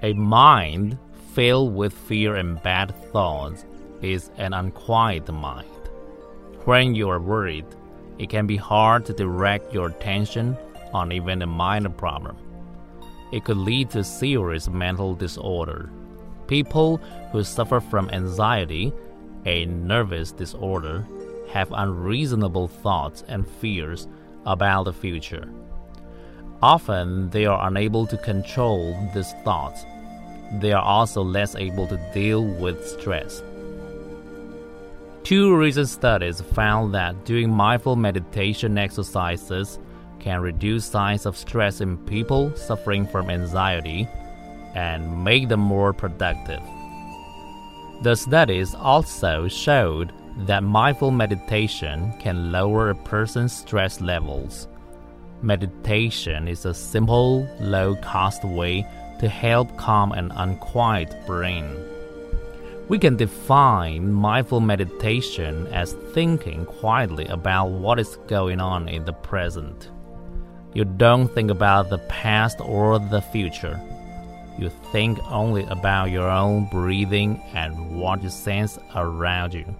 A mind filled with fear and bad thoughts is an unquiet mind. When you are worried, it can be hard to direct your attention on even a minor problem. It could lead to serious mental disorder. People who suffer from anxiety, a nervous disorder, have unreasonable thoughts and fears about the future. Often they are unable to control these thoughts. They are also less able to deal with stress. Two recent studies found that doing mindful meditation exercises can reduce signs of stress in people suffering from anxiety and make them more productive. The studies also showed that mindful meditation can lower a person's stress levels. Meditation is a simple, low cost way to help calm an unquiet brain. We can define mindful meditation as thinking quietly about what is going on in the present. You don't think about the past or the future. You think only about your own breathing and what you sense around you.